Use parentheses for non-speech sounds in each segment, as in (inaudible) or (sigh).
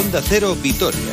Onda Cero Vitoria.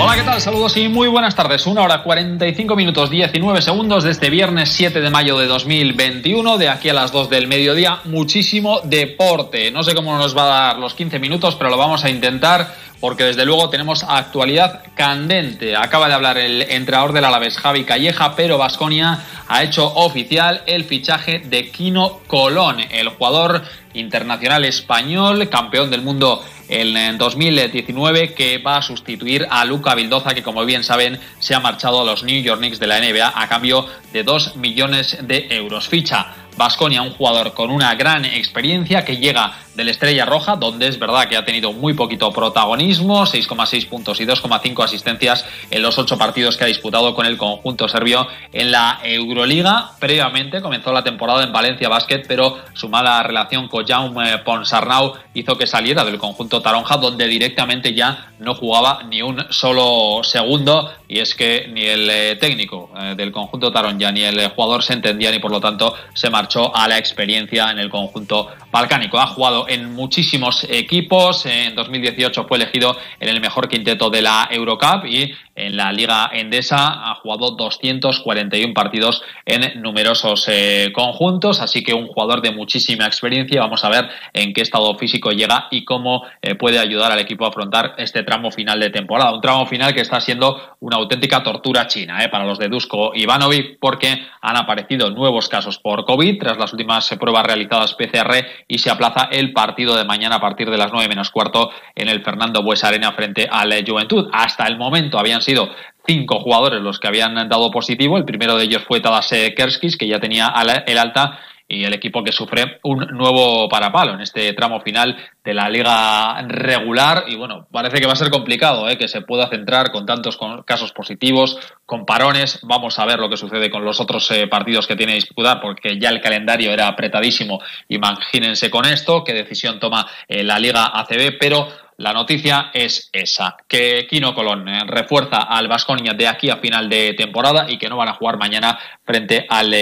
Hola, ¿qué tal? Saludos y muy buenas tardes. Una hora 45 minutos 19 segundos de este viernes 7 de mayo de 2021. De aquí a las 2 del mediodía, muchísimo deporte. No sé cómo nos va a dar los 15 minutos, pero lo vamos a intentar porque desde luego tenemos actualidad candente. Acaba de hablar el entrenador del Alavés, Javi Calleja, pero Vasconia ha hecho oficial el fichaje de Kino Colón, el jugador internacional español, campeón del mundo en 2019, que va a sustituir a Luca Vildoza, que como bien saben se ha marchado a los New York Knicks de la NBA a cambio de 2 millones de euros. Ficha Vasconia, un jugador con una gran experiencia que llega del Estrella Roja, donde es verdad que ha tenido muy poquito protagonismo, 6,6 puntos y 2,5 asistencias en los ocho partidos que ha disputado con el conjunto serbio en la Euroliga. Previamente comenzó la temporada en Valencia Basket, pero su mala relación con Jaume Ponsarnau hizo que saliera del conjunto Taronja, donde directamente ya no jugaba ni un solo segundo. Y es que ni el eh, técnico eh, del conjunto Taronja ni el jugador se entendían y por lo tanto se marchó a la experiencia en el conjunto balcánico. Ha jugado en muchísimos equipos. En 2018 fue elegido en el mejor quinteto de la Eurocup y en la Liga Endesa ha jugado 241 partidos en numerosos eh, conjuntos, así que un jugador de muchísima experiencia. Vamos a ver en qué estado físico llega y cómo eh, puede ayudar al equipo a afrontar este tramo final de temporada. Un tramo final que está siendo una auténtica tortura china eh, para los de Dusko Ivanovic porque han aparecido nuevos casos por COVID tras las últimas pruebas realizadas PCR y se aplaza el partido de mañana a partir de las 9 menos cuarto en el Fernando Bues Arena frente al Juventud. Hasta el momento habían sido cinco jugadores los que habían dado positivo. El primero de ellos fue Tadas Kerskis, que ya tenía el alta y el equipo que sufre un nuevo parapalo en este tramo final de la liga regular y bueno, parece que va a ser complicado ¿eh? que se pueda centrar con tantos casos positivos, con parones, vamos a ver lo que sucede con los otros eh, partidos que tiene que disputar porque ya el calendario era apretadísimo, imagínense con esto, qué decisión toma eh, la liga ACB, pero la noticia es esa, que Kino Colón eh, refuerza al Vasconia de aquí a final de temporada y que no van a jugar mañana frente al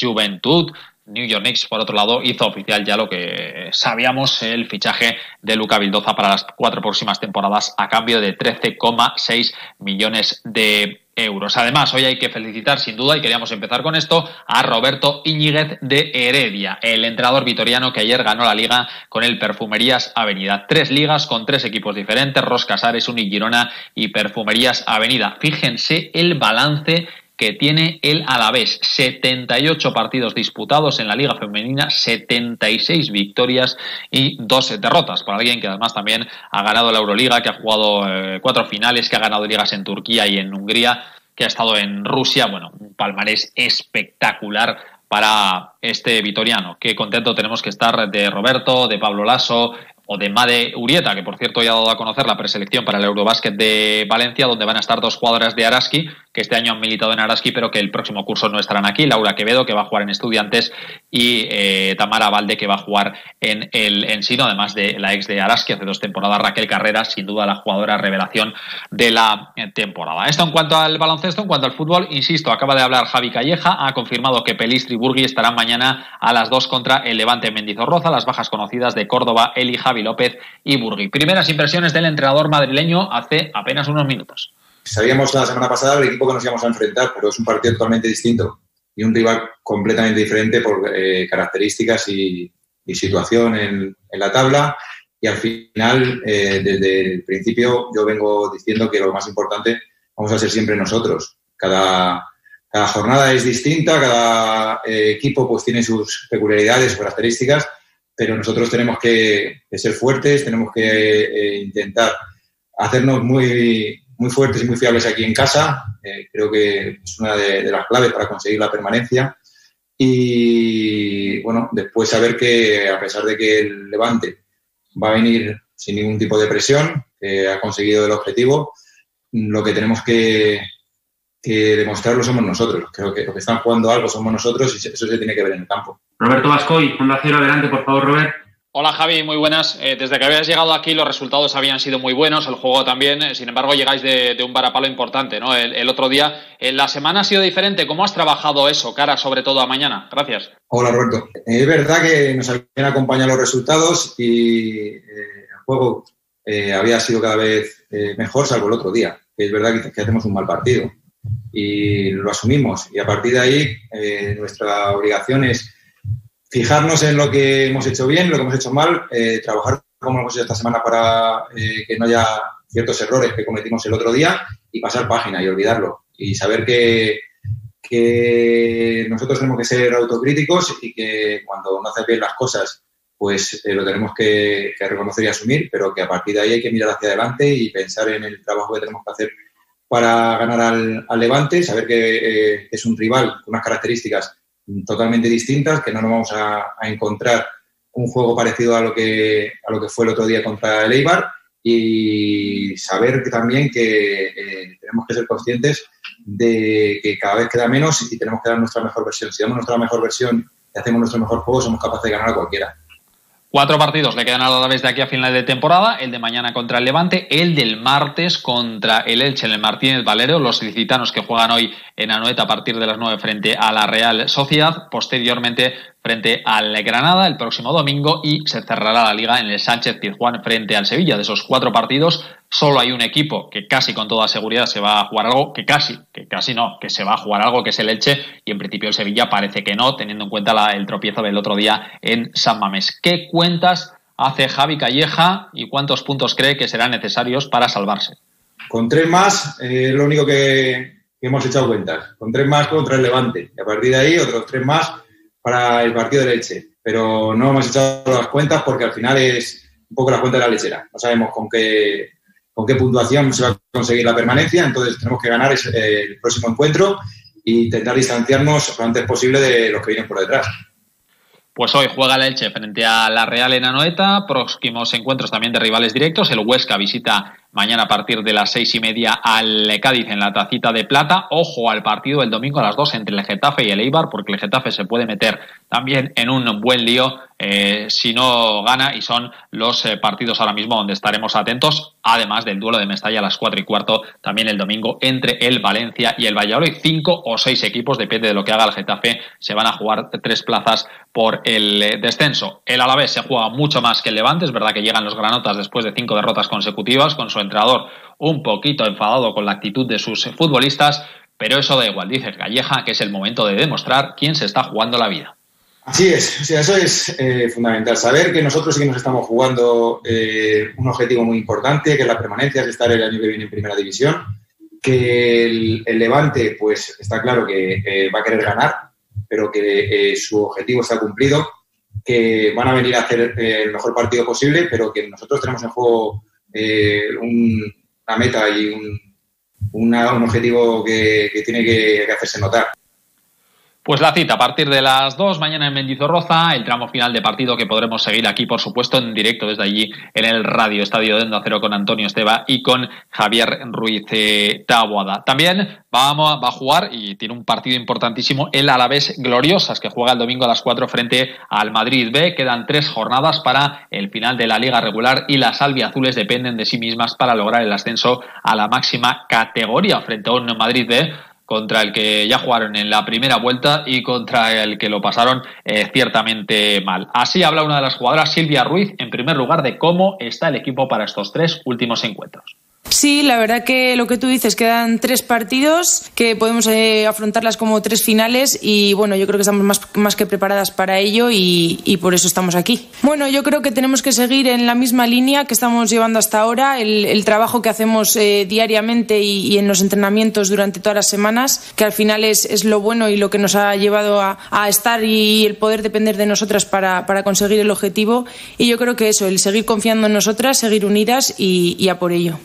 Juventud. New York Knicks, por otro lado, hizo oficial ya lo que sabíamos, el fichaje de Luca Vildoza para las cuatro próximas temporadas a cambio de 13,6 millones de euros. Además, hoy hay que felicitar sin duda, y queríamos empezar con esto, a Roberto Iñiguez de Heredia, el entrenador vitoriano que ayer ganó la liga con el Perfumerías Avenida. Tres ligas con tres equipos diferentes, Roscasares, Unigirona y Perfumerías Avenida. Fíjense el balance que tiene el Alavés. 78 partidos disputados en la Liga Femenina, 76 victorias y 12 derrotas. Por alguien que además también ha ganado la Euroliga, que ha jugado eh, cuatro finales, que ha ganado ligas en Turquía y en Hungría, que ha estado en Rusia. Bueno, un palmarés espectacular para este vitoriano. Qué contento tenemos que estar de Roberto, de Pablo Lasso, o de Made Urieta, que por cierto ya ha dado a conocer la preselección para el Eurobásquet de Valencia, donde van a estar dos jugadoras de Araski, que este año han militado en Araski, pero que el próximo curso no estarán aquí. Laura Quevedo, que va a jugar en Estudiantes, y eh, Tamara Valde, que va a jugar en el Ensino, además de la ex de Araski hace dos temporadas, Raquel Carreras, sin duda la jugadora revelación de la temporada. Esto en cuanto al baloncesto, en cuanto al fútbol, insisto, acaba de hablar Javi Calleja, ha confirmado que Pelistri y Burgui estarán mañana a las dos contra el Levante Mendizorroza, las bajas conocidas de Córdoba, Eli Javi López y Burgui. Primeras impresiones del entrenador madrileño hace apenas unos minutos. Sabíamos la semana pasada el equipo que nos íbamos a enfrentar, pero es un partido totalmente distinto y un rival completamente diferente por eh, características y, situación en, la tabla. Y al final, eh, desde el principio, yo vengo diciendo que lo más importante vamos a ser siempre nosotros. Cada, cada jornada es distinta, cada eh, equipo pues tiene sus peculiaridades, sus características pero nosotros tenemos que, ser fuertes, tenemos que eh, intentar hacernos muy, muy fuertes y muy fiables aquí en casa. Eh, creo que es una de, las claves para conseguir la permanencia. Y bueno, después saber que a pesar de que el Levante va a venir sin ningún tipo de presión, que ha conseguido el objetivo, lo que tenemos que, que demostrarlo somos nosotros. Creo que los que están jugando algo somos nosotros y eso se tiene que ver en el campo. Roberto Vascoy, Onda Cero, adelante, por favor, Robert. Hola Javi, muy buenas. Eh, desde que habías llegado aquí los resultados habían sido muy buenos, el juego también, eh, sin embargo llegáis de, un varapalo importante, ¿no? El, otro día, eh, la semana ha sido diferente, ¿cómo has trabajado eso, cara sobre todo a mañana? Gracias. Hola Roberto, es verdad que nos habían acompañado los resultados y el juego había sido cada vez mejor, salvo el otro día, es verdad que, hacemos un mal partido y lo asumimos y a partir de ahí nuestra obligación es fijarnos en lo que hemos hecho bien, lo que hemos hecho mal, eh, trabajar como hemos hecho esta semana para eh, que no haya ciertos errores que cometimos el otro día y pasar página y olvidarlo. Y saber que, que nosotros tenemos que ser autocríticos y que cuando no haces bien las cosas, pues eh, lo tenemos que, reconocer y asumir, pero que a partir de ahí hay que mirar hacia adelante y pensar en el trabajo que tenemos que hacer para ganar al, Levante, saber que es un rival con unas características totalmente distintas, que no nos vamos a, encontrar un juego parecido a lo, que, a lo que fue el otro día contra el Eibar y saber también que eh, tenemos que ser conscientes de que cada vez queda menos y tenemos que dar nuestra mejor versión. Si damos nuestra mejor versión y hacemos nuestro mejor juego, somos capaces de ganar a cualquiera. Cuatro partidos le quedan a la vez de aquí a final de temporada, el de mañana contra el Levante, el del martes contra el Elche el Martínez Valero, los licitanos que juegan hoy en Anoeta a partir de las nueve frente a la Real Sociedad, posteriormente frente al Granada el próximo domingo y se cerrará la liga en el Sánchez Pizjuán frente al Sevilla. De esos cuatro partidos, solo hay un equipo que casi con toda seguridad se va a jugar algo, que casi, que casi no, que se va a jugar algo, que es el Elche, y en principio el Sevilla parece que no, teniendo en cuenta el tropiezo del otro día en San Mamés. ¿Qué cuentas hace Javi Calleja y cuántos puntos cree que serán necesarios para salvarse? Con tres más, eh, lo único que, que hemos echado cuentas. Con tres más contra el Levante. Y a partir de ahí, otros tres más para el partido de leche, pero no hemos echado las cuentas porque al final es un poco la cuenta de la lechera. No sabemos con qué, con qué puntuación se va a conseguir la permanencia, entonces tenemos que ganar el próximo encuentro e intentar distanciarnos lo antes posible de los que vienen por detrás. Pues hoy juega el Elche frente a la Real en Anoeta, próximos encuentros también de rivales directos. El Huesca visita mañana a partir de las seis y media al Cádiz en la tacita de plata. Ojo al partido el domingo a las dos entre el Getafe y el Eibar, porque el Getafe se puede meter también en un buen lío eh, si no gana y son los eh, partidos ahora mismo donde estaremos atentos, además del duelo de Mestalla a las cuatro y cuarto también el domingo entre el Valencia y el Valladolid. Cinco o seis equipos, depende de lo que haga el Getafe, se van a jugar tres plazas por el eh, descenso. El Alavés se juega mucho más que el Levante, es verdad que llegan los granotas después de cinco derrotas consecutivas con su entrenador un poquito enfadado con la actitud de sus futbolistas, pero eso da igual, dice Calleja, que es el momento de demostrar quién se está jugando la vida. Así es, eso es eh, fundamental. Saber que nosotros sí que nos estamos jugando eh, un objetivo muy importante, que es la permanencia, es estar el año que viene en primera división, que el, Levante, pues está claro que eh, va a querer ganar, pero que su objetivo está cumplido, que van a venir a hacer el mejor partido posible, pero que nosotros tenemos en juego una meta y un, objetivo que, tiene que hacerse notar. Pues la cita a partir de las 2 mañana en Mendizorroza, el tramo final de partido que podremos seguir aquí, por supuesto, en directo desde allí en el Radio Estadio de Endo Cero con Antonio Esteba y con Javier Ruiz eh, Taboada. También vamos, va a jugar y tiene un partido importantísimo el Alavés Gloriosas que juega el domingo a las 4 frente al Madrid B. Quedan tres jornadas para el final de la liga regular y las albiazules dependen de sí mismas para lograr el ascenso a la máxima categoría frente a un Madrid B contra el que ya jugaron en la primera vuelta y contra el que lo pasaron eh, ciertamente mal. Así habla una de las jugadoras, Silvia Ruiz, en primer lugar de cómo está el equipo para estos tres últimos encuentros. Sí, la verdad que lo que tú dices, quedan tres partidos que podemos eh, afrontarlas como tres finales y bueno, yo creo que estamos más, más que preparadas para ello y, por eso estamos aquí. Bueno, yo creo que tenemos que seguir en la misma línea que estamos llevando hasta ahora, el, trabajo que hacemos eh, diariamente y, en los entrenamientos durante todas las semanas, que al final es, lo bueno y lo que nos ha llevado a, estar y el poder depender de nosotras para, conseguir el objetivo. Y yo creo que eso, el seguir confiando en nosotras, seguir unidas y a por ello.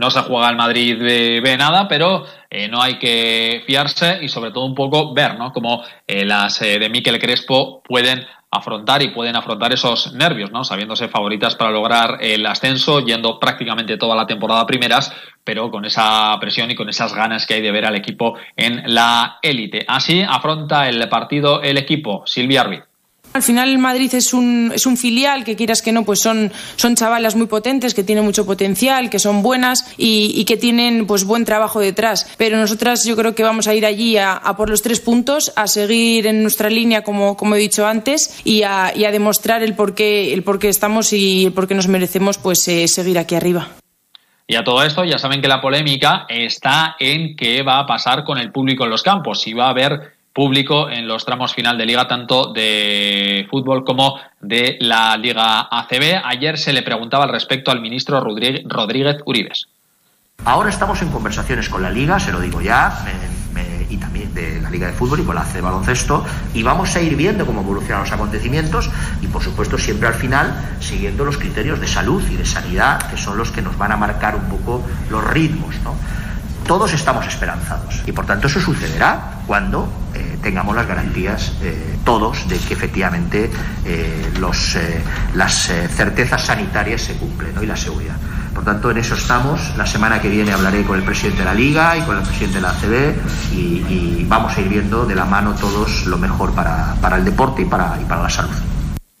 No se juega el Madrid de, nada, pero eh, no hay que fiarse y sobre todo un poco ver ¿no? cómo eh, las eh, de Miquel Crespo pueden afrontar y pueden afrontar esos nervios, ¿no? sabiéndose favoritas para lograr el ascenso, yendo prácticamente toda la temporada primeras, pero con esa presión y con esas ganas que hay de ver al equipo en la élite. Así afronta el partido el equipo, Silvia Ruiz. Al final Madrid es un, es un filial que quieras que no, pues son, son chavalas muy potentes, que tienen mucho potencial, que son buenas y, que tienen pues buen trabajo detrás. Pero nosotras yo creo que vamos a ir allí a, por los tres puntos, a seguir en nuestra línea como, como he dicho antes y a, y a demostrar el por, qué, el por qué estamos y el por qué nos merecemos pues eh, seguir aquí arriba. Y a todo esto ya saben que la polémica está en qué va a pasar con el público en los campos, si va a haber público en los tramos final de liga, tanto de fútbol como de la Liga ACB. Ayer se le preguntaba al respecto al ministro Rodríguez Uribes. Ahora estamos en conversaciones con la Liga, se lo digo ya, y también de la Liga de Fútbol y con la ACB Baloncesto, y vamos a ir viendo cómo evolucionan los acontecimientos y, por supuesto, siempre al final siguiendo los criterios de salud y de sanidad, que son los que nos van a marcar un poco los ritmos, ¿no? todos estamos esperanzados. Y por tanto eso sucederá cuando tengamos las garantías eh, todos de que efectivamente eh, los, las certezas sanitarias se cumplen y la seguridad. Por tanto, en eso estamos. La semana que viene hablaré con el presidente de la Liga y con el presidente de la ACB y, vamos a ir viendo de la mano todos lo mejor para, para el deporte y para, y para la salud.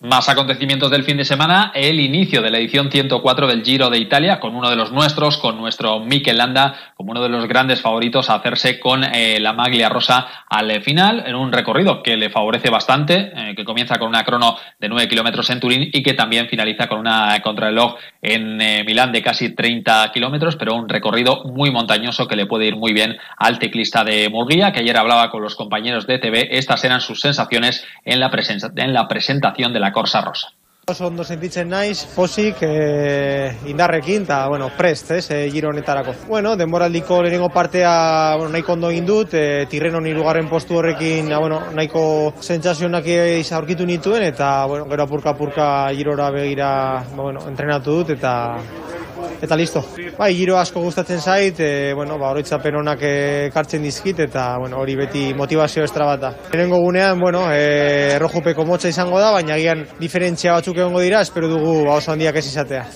Más acontecimientos del fin de semana, el inicio de la edición 104 del Giro de Italia, con uno de los nuestros, con nuestro Mikel Landa, como uno de los grandes favoritos a hacerse con eh, la maglia rosa al final, en un recorrido que le favorece bastante, eh, que comienza con una crono de 9 kilómetros en Turín y que también finaliza con una contrarreloj en eh, Milán de casi 30 kilómetros, pero un recorrido muy montañoso que le puede ir muy bien al teclista de Murguía, que ayer hablaba con los compañeros de TV. Estas eran sus sensaciones en la, en la presentación de la Corsa Rosa. Oso ondo sentitzen naiz, posik, e, indarrekin, eta, bueno, prest, ez, e, giro honetarako. Bueno, denboraldiko lehenengo partea, bueno, nahiko ondo egin dut, e, tirrenon irugarren postu horrekin, bueno, nahiko sentsazionak aurkitu nituen, eta, bueno, gero apurka-apurka girora begira, bueno, entrenatu dut, eta eta listo. Bai, giro asko gustatzen zait, e, bueno, ba, oroitzapen honak ekartzen dizkit, eta, bueno, hori beti motivazio estra bat da. Herengo gunean, bueno, e, errojupeko motza izango da, baina gian diferentzia batzuk egongo dira, espero dugu ba, oso handiak ez izatea.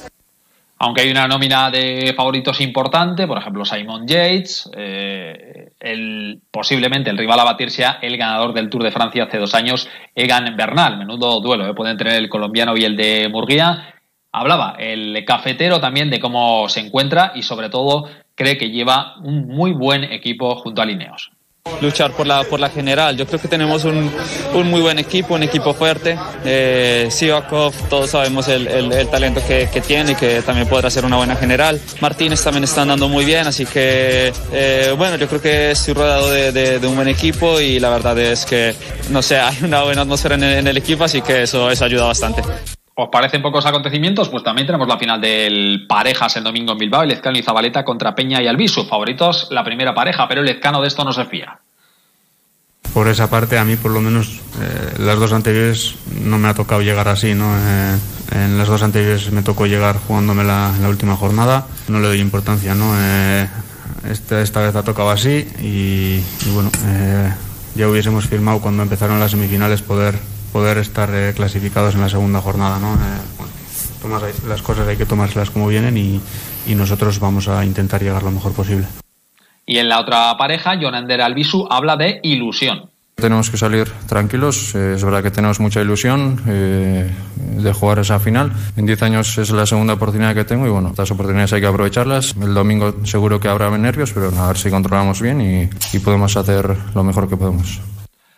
Aunque hay una nómina de favoritos importante, por ejemplo Simon Yates, eh, el, posiblemente el rival a batir sea el ganador del Tour de Francia hace dos años, Egan Bernal. Menudo duelo, eh, pueden tener el colombiano y el de Murguía. Hablaba el cafetero también de cómo se encuentra y sobre todo cree que lleva un muy buen equipo junto a Lineos. Luchar por la, por la general. Yo creo que tenemos un, un muy buen equipo, un equipo fuerte. Eh, Sivakov, todos sabemos el, el, talento que, que, tiene y que también podrá ser una buena general. Martínez también está andando muy bien, así que eh, bueno, yo creo que estoy rodeado de, de, un buen equipo y la verdad es que, no sé, (laughs) hay una buena atmósfera en el, equipo, así que eso, eso ayuda bastante. ¿Os parecen pocos acontecimientos? Pues también tenemos la final del Parejas el domingo en Bilbao, el Lezcano y Zabaleta contra Peña y Albisu. Favoritos la primera pareja, pero el Lezcano de esto no se fía. Por esa parte, a mí por lo menos eh, las dos anteriores no me ha tocado llegar así, ¿no? Eh, en las dos anteriores me tocó llegar jugándome la, la última jornada, no le doy importancia, ¿no? Eh, esta, vez ha tocado así y bueno, ya hubiésemos firmado cuando empezaron las semifinales poder poder estar eh, clasificados en la segunda jornada. ¿no? Eh, las cosas hay que tomárselas como vienen y, y, nosotros vamos a intentar llegar lo mejor posible. Y en la otra pareja, Jonander Albisu habla de ilusión. Tenemos que salir tranquilos, eh, es verdad que tenemos mucha ilusión de jugar esa final. En 10 años es la segunda oportunidad que tengo y bueno, estas oportunidades hay que aprovecharlas. El domingo seguro que habrá nervios, pero a ver si controlamos bien y, y podemos hacer lo mejor que podemos.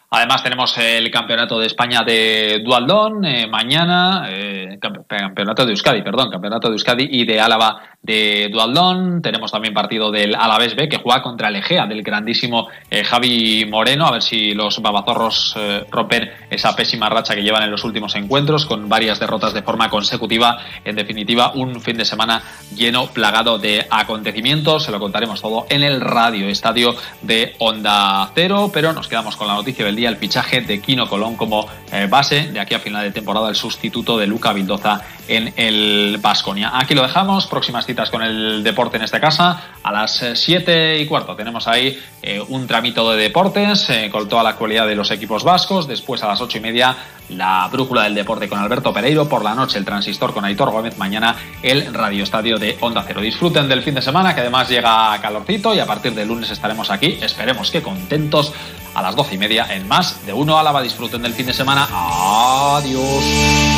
Además tenemos el Campeonato de España de Dualdón eh, mañana, eh, Campeonato de Euskadi, perdón, Campeonato de Euskadi y de Álava de Dualdón. Tenemos también partido del Alavés B que juega contra el Egea del grandísimo eh, Javi Moreno, a ver si los babazorros rompen esa pésima racha que llevan en los últimos encuentros con varias derrotas de forma consecutiva. En definitiva, un fin de semana lleno, plagado de acontecimientos. Se lo contaremos todo en el radio estadio de Onda Cero, pero nos quedamos con la noticia del día el fichaje de Kino Colón como eh, base de aquí a final de temporada, el sustituto de Luca Vildoza en el Vasconia. Aquí lo dejamos, próximas citas con el deporte en esta casa. A las 7 y cuarto tenemos ahí eh, un tramito de deportes eh, con toda la actualidad de los equipos vascos. Después a las 8 y media la brújula del deporte con Alberto Pereiro. Por la noche el transistor con Aitor Gómez. Mañana el Radio Estadio de Onda Cero. Disfruten del fin de semana que además llega calorcito y a partir de lunes estaremos aquí. Esperemos que contentos a las doce y media en más de uno Álava. Disfruten del fin de semana. Adiós.